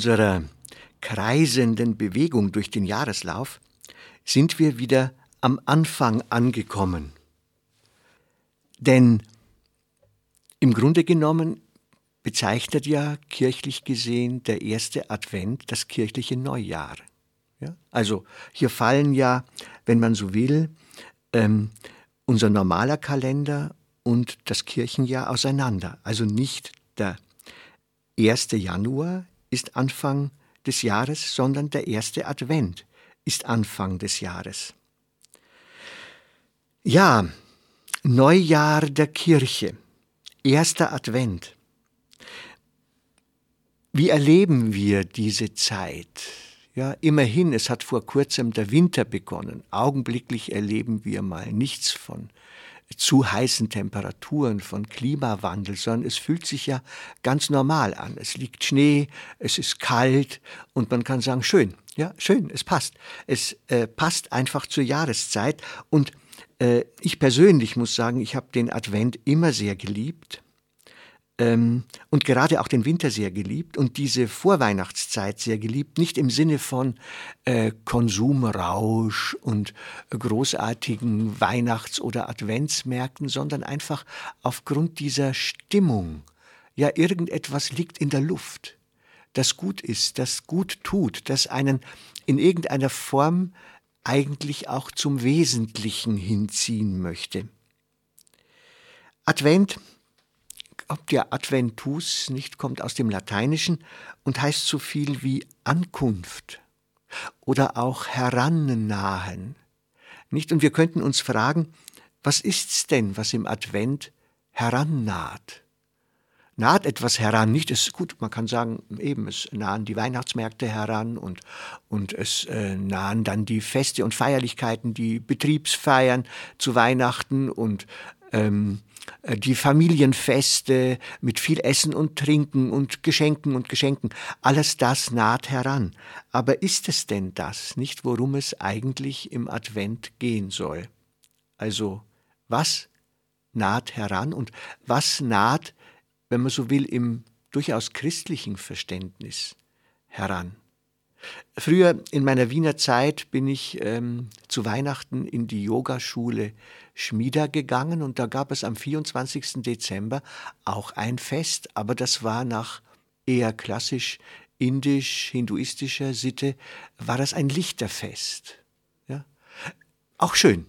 Unserer kreisenden Bewegung durch den Jahreslauf sind wir wieder am Anfang angekommen. Denn im Grunde genommen bezeichnet ja kirchlich gesehen der erste Advent das kirchliche Neujahr. Ja? Also hier fallen ja, wenn man so will, ähm, unser normaler Kalender und das Kirchenjahr auseinander. Also nicht der 1. Januar ist Anfang des Jahres, sondern der erste Advent ist Anfang des Jahres. Ja, Neujahr der Kirche, erster Advent. Wie erleben wir diese Zeit? Ja, immerhin, es hat vor kurzem der Winter begonnen. Augenblicklich erleben wir mal nichts von zu heißen Temperaturen, von Klimawandel, sondern es fühlt sich ja ganz normal an. Es liegt Schnee, es ist kalt und man kann sagen, schön, ja, schön, es passt. Es äh, passt einfach zur Jahreszeit und äh, ich persönlich muss sagen, ich habe den Advent immer sehr geliebt ähm, und gerade auch den Winter sehr geliebt und diese Vorweihnachtszeit sehr geliebt, nicht im Sinne von äh, Konsumrausch und großartigen Weihnachts- oder Adventsmärkten, sondern einfach aufgrund dieser Stimmung. Ja, irgendetwas liegt in der Luft, das gut ist, das gut tut, das einen in irgendeiner Form eigentlich auch zum Wesentlichen hinziehen möchte. Advent ob der Adventus nicht kommt aus dem Lateinischen und heißt so viel wie Ankunft oder auch herannahen. Nicht? Und wir könnten uns fragen, was ist's denn, was im Advent herannaht? Naht etwas heran, nicht ist gut, man kann sagen, eben, es nahen die Weihnachtsmärkte heran und, und es äh, nahen dann die Feste und Feierlichkeiten, die Betriebsfeiern zu Weihnachten und ähm, äh, die Familienfeste mit viel Essen und Trinken und Geschenken und Geschenken, alles das naht heran. Aber ist es denn das nicht, worum es eigentlich im Advent gehen soll? Also, was naht heran und was naht, wenn man so will, im durchaus christlichen Verständnis heran? Früher in meiner Wiener Zeit bin ich ähm, zu Weihnachten in die Yogaschule Schmieda gegangen und da gab es am 24. Dezember auch ein Fest, aber das war nach eher klassisch indisch-hinduistischer Sitte, war das ein Lichterfest. Ja? Auch schön.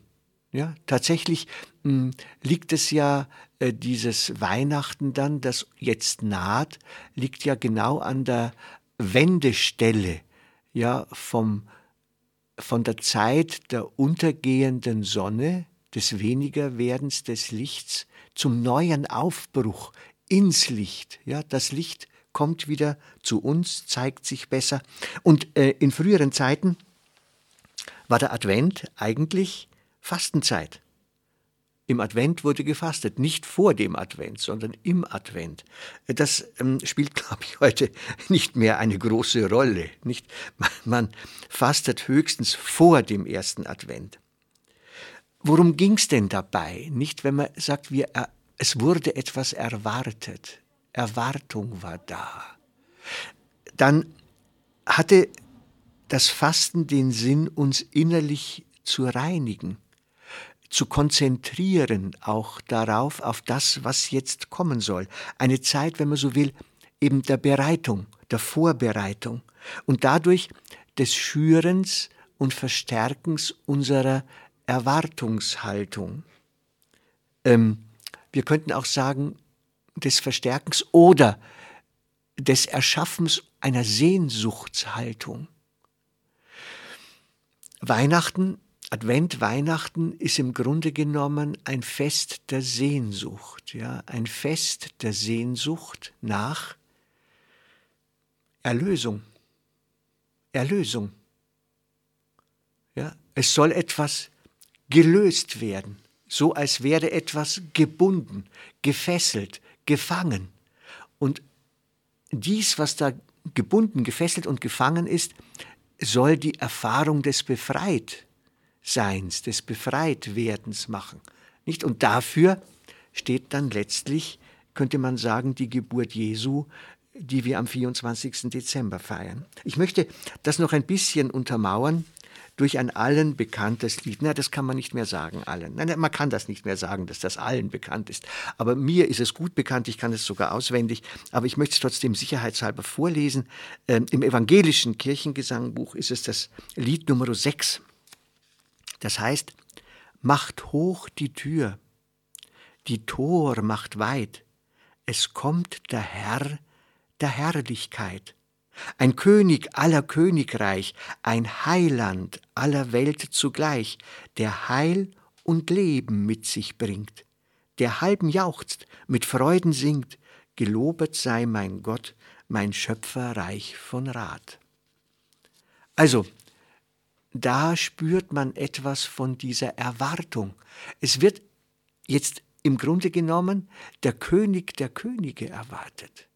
Ja, tatsächlich mh, hm, liegt es ja, äh, dieses Weihnachten dann, das jetzt naht, liegt ja genau an der Wendestelle ja vom, von der Zeit der untergehenden Sonne, des Wenigerwerdens des Lichts, zum neuen Aufbruch ins Licht. Ja, das Licht kommt wieder zu uns, zeigt sich besser. Und äh, in früheren Zeiten war der Advent eigentlich Fastenzeit. Im Advent wurde gefastet, nicht vor dem Advent, sondern im Advent. Das ähm, spielt, glaube ich, heute nicht mehr eine große Rolle. Nicht? Man, fastet höchstens vor dem ersten Advent. Worum ging es denn dabei? Nicht, wenn man sagt, wir, äh, es wurde etwas erwartet. Erwartung war da. Dann hatte das Fasten den Sinn, uns innerlich zu reinigen zu konzentrieren, auch darauf, auf das, was jetzt kommen soll. Eine Zeit, wenn man so will, eben der Bereitung, der Vorbereitung und dadurch des Schürens und Verstärkens unserer Erwartungshaltung. Ähm, wir könnten auch sagen, des Verstärkens oder des Erschaffens einer Sehnsuchtshaltung. Weihnachten Advent, Weihnachten ist im Grunde genommen ein Fest der Sehnsucht, ja, ein Fest der Sehnsucht nach Erlösung. Erlösung. Ja, es soll etwas gelöst werden, so als wäre etwas gebunden, gefesselt, gefangen. Und dies, was da gebunden, gefesselt und gefangen ist, soll die Erfahrung des Befreitseins, des Befreitwerdens machen. Nicht? Und dafür steht dann letztlich, könnte man sagen, die Geburt Jesu, die wir am 24. Dezember feiern. Ich möchte das noch ein bisschen untermauern durch ein allen bekanntes Lied. Na, das kann man nicht mehr sagen, allen. Nein, man kann das nicht mehr sagen, dass das allen bekannt ist. Aber mir ist es gut bekannt, ich kann es sogar auswendig, aber ich möchte es trotzdem sicherheitshalber vorlesen. Ähm, Im evangelischen Kirchengesangbuch ist es das Lied Nummer 6. Das heißt, macht hoch die Tür, die Tor macht weit, es kommt der Herr der Herrlichkeit. Ein König aller Königreich, ein Heiland aller Welt zugleich, der Heil und Leben mit sich bringt, der halben jauchzt, mit Freuden singt, gelobet sei mein Gott, mein Schöpfer reich von Rat. Also, da spürt man etwas von dieser Erwartung. Es wird jetzt im Grunde genommen der König der Könige erwartet.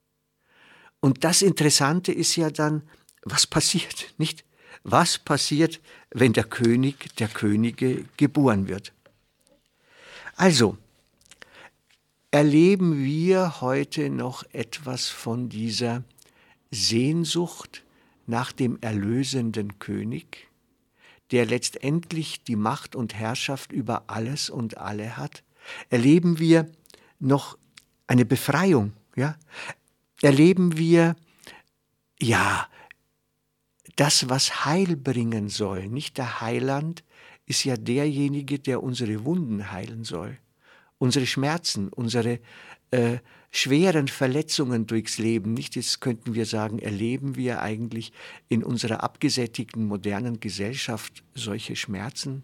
Und das Interessante ist ja dann, was passiert, nicht? Was passiert, wenn der König der Könige geboren wird? Also, erleben wir heute noch etwas von dieser Sehnsucht nach dem erlösenden König, der letztendlich die Macht und Herrschaft über alles und alle hat? Erleben wir noch eine Befreiung, ja? erleben wir, ja, das, was Heil bringen soll. Nicht der Heiland ist ja derjenige, der unsere Wunden heilen soll, unsere Schmerzen, unsere äh, schweren Verletzungen durchs Leben. Nicht jetzt könnten wir sagen, erleben wir eigentlich in unserer abgesättigten modernen Gesellschaft solche Schmerzen?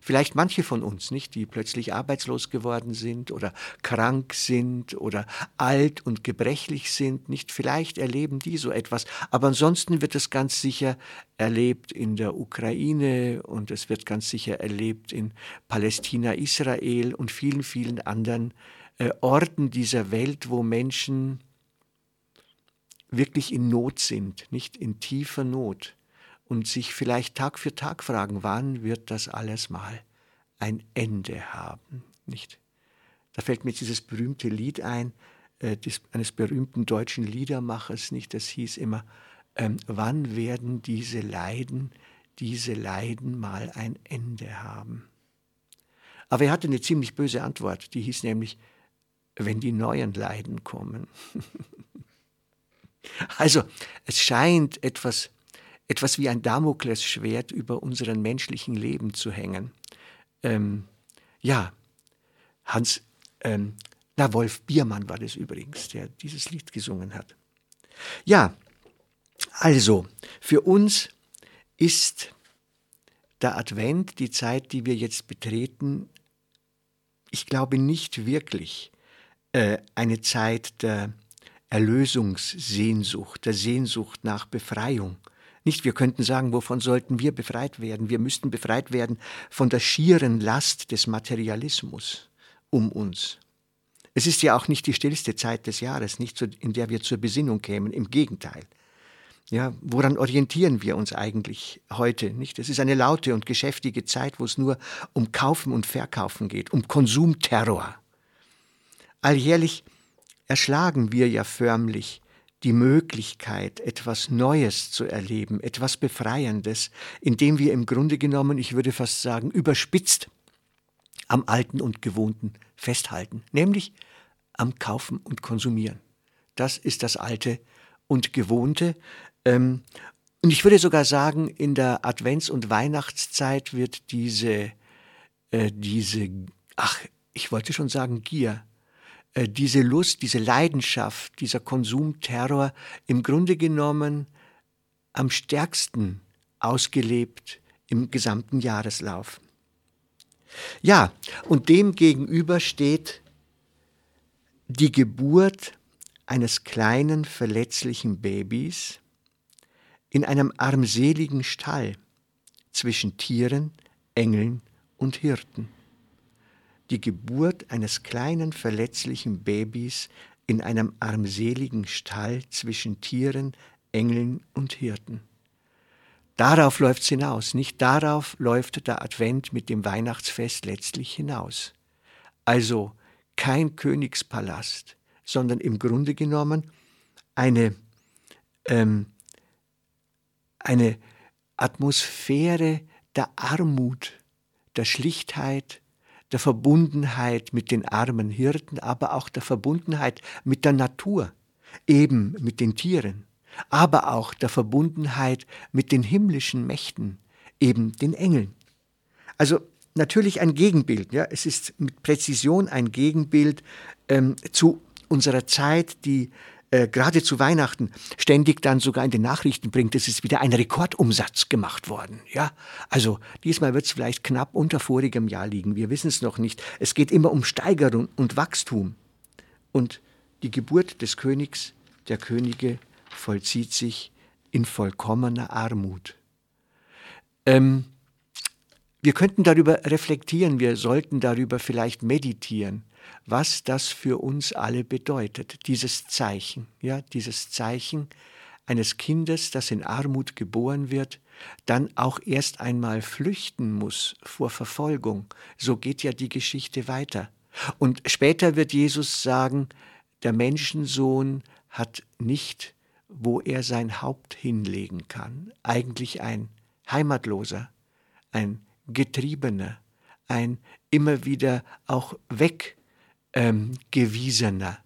Vielleicht manche von uns, nicht, die plötzlich arbeitslos geworden sind oder krank sind oder alt und gebrechlich sind, nicht, vielleicht erleben die so etwas. Aber ansonsten wird es ganz sicher erlebt in der Ukraine und es wird ganz sicher erlebt in Palästina, Israel und vielen, vielen anderen äh, Orten dieser Welt, wo Menschen wirklich in Not sind, nicht in tiefer Not und sich vielleicht Tag für Tag fragen, wann wird das alles mal ein Ende haben, nicht? Da fällt mir dieses berühmte Lied ein, äh, des, eines berühmten deutschen Liedermachers, nicht? Das hieß immer, ähm, wann werden diese Leiden, diese Leiden mal ein Ende haben? Aber er hatte eine ziemlich böse Antwort, die hieß nämlich, wenn die neuen Leiden kommen. also, es scheint etwas etwas wie ein Damoklesschwert über unseren menschlichen Leben zu hängen. Ähm, ja, Hans, ähm, na, Wolf Biermann war das übrigens, der dieses Lied gesungen hat. Ja, also, für uns ist der Advent, die Zeit, die wir jetzt betreten, ich glaube nicht wirklich äh, eine Zeit der Erlösungssehnsucht, der Sehnsucht nach Befreiung, nicht, wir könnten sagen, wovon sollten wir befreit werden? Wir müssten befreit werden von der schieren Last des Materialismus um uns. Es ist ja auch nicht die stillste Zeit des Jahres, nicht in der wir zur Besinnung kämen, im Gegenteil. Ja, woran orientieren wir uns eigentlich heute? Nicht? Es ist eine laute und geschäftige Zeit, wo es nur um Kaufen und Verkaufen geht, um Konsumterror. Alljährlich erschlagen wir ja förmlich die Möglichkeit, etwas Neues zu erleben, etwas Befreiendes, indem wir im Grunde genommen, ich würde fast sagen, überspitzt am Alten und Gewohnten festhalten, nämlich am Kaufen und Konsumieren. Das ist das Alte und Gewohnte. Ähm, und ich würde sogar sagen, in der Advents- und Weihnachtszeit wird diese, äh, diese, ach, ich wollte schon sagen Gier, diese Lust, diese Leidenschaft, dieser Konsumterror im Grunde genommen am stärksten ausgelebt im gesamten Jahreslauf. Ja, und dem gegenüber steht die Geburt eines kleinen verletzlichen Babys in einem armseligen Stall zwischen Tieren, Engeln und Hirten. Die Geburt eines kleinen verletzlichen Babys in einem armseligen Stall zwischen Tieren, Engeln und Hirten. Darauf läuft es hinaus, nicht darauf läuft der Advent mit dem Weihnachtsfest letztlich hinaus. Also kein Königspalast, sondern im Grunde genommen eine, ähm, eine Atmosphäre der Armut, der Schlichtheit, der Verbundenheit mit den armen Hirten, aber auch der Verbundenheit mit der Natur, eben mit den Tieren, aber auch der Verbundenheit mit den himmlischen Mächten, eben den Engeln. Also natürlich ein Gegenbild, ja, es ist mit Präzision ein Gegenbild ähm, zu unserer Zeit, die äh, gerade zu Weihnachten ständig dann sogar in den Nachrichten bringt, es ist wieder ein Rekordumsatz gemacht worden. Ja, also diesmal wird es vielleicht knapp unter vorigem Jahr liegen. Wir wissen es noch nicht. Es geht immer um Steigerung und Wachstum. Und die Geburt des Königs, der Könige, vollzieht sich in vollkommener Armut. Ähm, wir könnten darüber reflektieren, wir sollten darüber vielleicht meditieren was das für uns alle bedeutet, dieses Zeichen, ja, dieses Zeichen eines Kindes, das in Armut geboren wird, dann auch erst einmal flüchten muss vor Verfolgung. So geht ja die Geschichte weiter. Und später wird Jesus sagen, der Menschensohn hat nicht, wo er sein Haupt hinlegen kann, eigentlich ein Heimatloser, ein Getriebener, ein immer wieder auch weg ähm, gewiesener.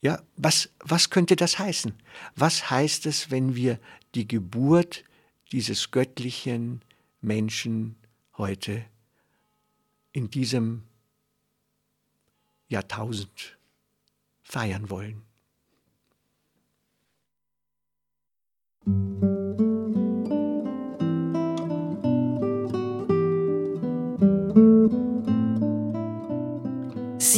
Ja, was, was könnte das heißen? Was heißt es, wenn wir die Geburt dieses göttlichen Menschen heute in diesem Jahrtausend feiern wollen?